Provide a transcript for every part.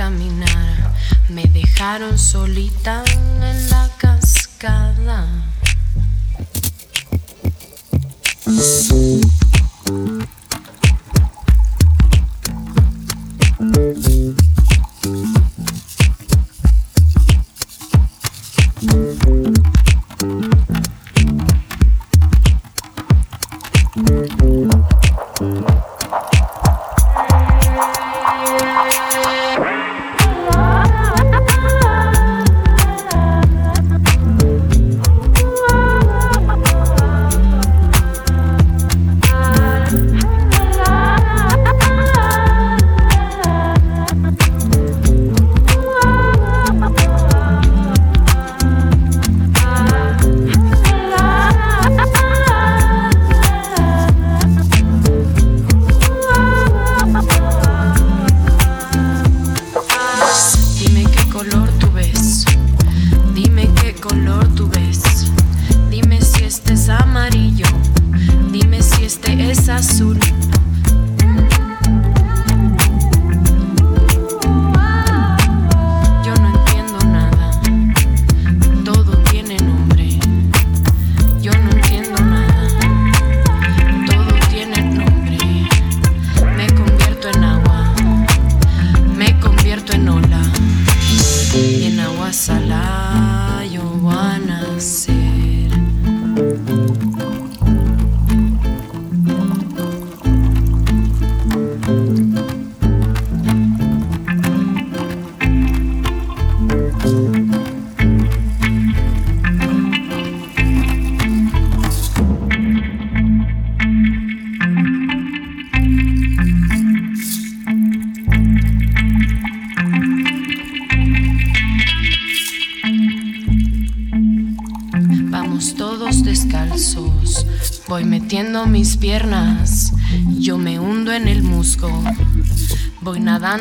caminar,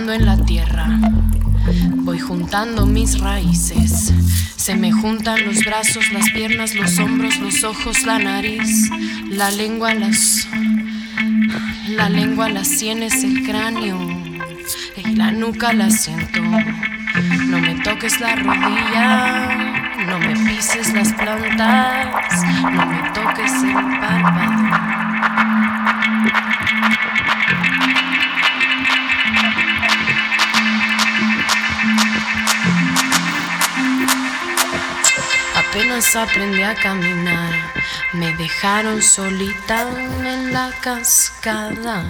en la tierra, voy juntando mis raíces, se me juntan los brazos, las piernas, los hombros, los ojos, la nariz, la lengua, las, la lengua, las sienes, el cráneo y la nuca la siento. No me toques la rodilla no me pises las plantas, no me toques el párpado. Apenas aprendí a caminar, me dejaron solita en la cascada.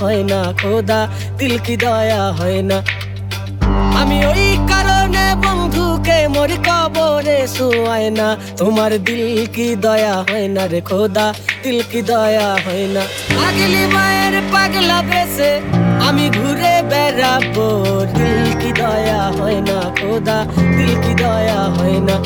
হয় না, খোদা, দিল কি দয়া হয় না। আমি ওই কারণে বন্ধুকে মরি কবরে শুয়ায় না। তোমার দিল কি দয়া হয় না রে খোদা, দিল কি দয়া হয় না। পাগলি মায়ের পাগলা বেসে আমি ঘুরে বেড়াবো। দিল কি দয়া হয় না খোদা, দিল কি দয়া হয় না।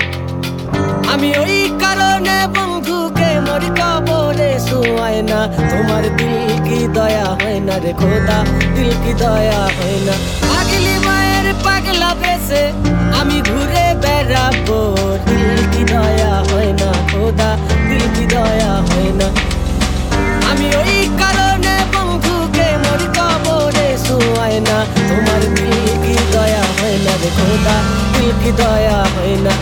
আমি ওই কারণে বন্ধুকে মরি কবরে শুয়ায় না। তোমার দিল কি দয়া হয় না রে খোদা, দিল কি দয়া হয় না। পাগলি মায়ের পাগলা বেসে আমি ঘুরে বেড়াবো। দিল কি দয়া হয় না খোদা, দিল কি দয়া হয় না। আমি ওই কারণে বন্ধুকে মরি কবরে শুয়ায় না। তোমার দিল কি দয়া হয় না রে খোদা, দিল কি দয়া হয় না।